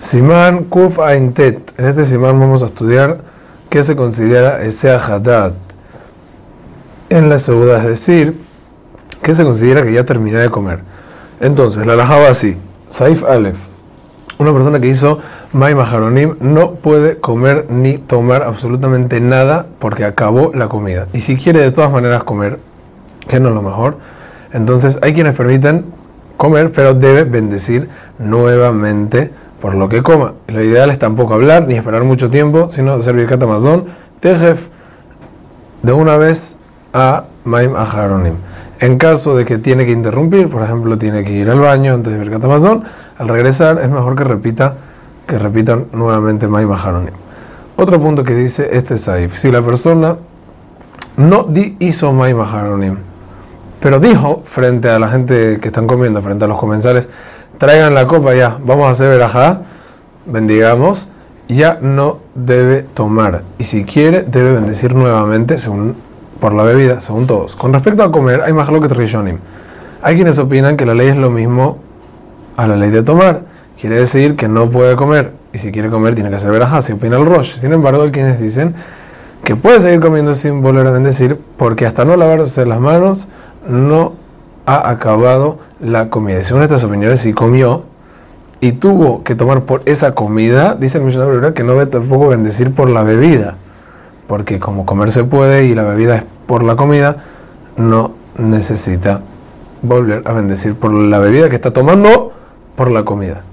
Simán Kuf Aintet. En este Simán vamos a estudiar qué se considera ese Haddad. En la segunda, es decir, qué se considera que ya terminé de comer. Entonces, la alajaba así. Saif Aleph. Una persona que hizo May Maharonim no puede comer ni tomar absolutamente nada porque acabó la comida. Y si quiere de todas maneras comer, que no es lo mejor, entonces hay quienes permiten comer, pero debe bendecir nuevamente por lo que coma. Lo ideal es tampoco hablar ni esperar mucho tiempo, sino hacer birkat amazon, tejef, de una vez a maim aharonim. En caso de que tiene que interrumpir, por ejemplo, tiene que ir al baño antes de birkat amazon, al regresar es mejor que repita, que repitan nuevamente maim aharonim. Otro punto que dice este saif, si la persona no hizo maim aharonim, pero dijo frente a la gente que están comiendo, frente a los comensales, traigan la copa ya, vamos a hacer verajá, bendigamos, ya no debe tomar. Y si quiere, debe bendecir nuevamente según, por la bebida, según todos. Con respecto a comer, hay más lo que trishonim. Hay quienes opinan que la ley es lo mismo a la ley de tomar. Quiere decir que no puede comer. Y si quiere comer, tiene que hacer verajá. Si opina el Rosh. Sin embargo, hay quienes dicen que puede seguir comiendo sin volver a bendecir, porque hasta no lavarse las manos, no ha acabado la comida. Según estas opiniones, si comió y tuvo que tomar por esa comida, dice el Mishnah que no debe tampoco bendecir por la bebida, porque como comer se puede y la bebida es por la comida, no necesita volver a bendecir por la bebida que está tomando por la comida.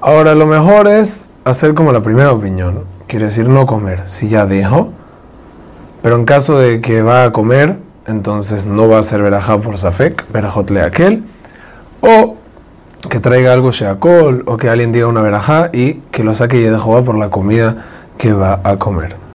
Ahora, lo mejor es hacer como la primera opinión, quiere decir no comer, si ya dijo, pero en caso de que va a comer, entonces no va a ser verajá por Safek, verajot le aquel, o que traiga algo sheakol, o que alguien diga una verajá y que lo saque y de por la comida que va a comer.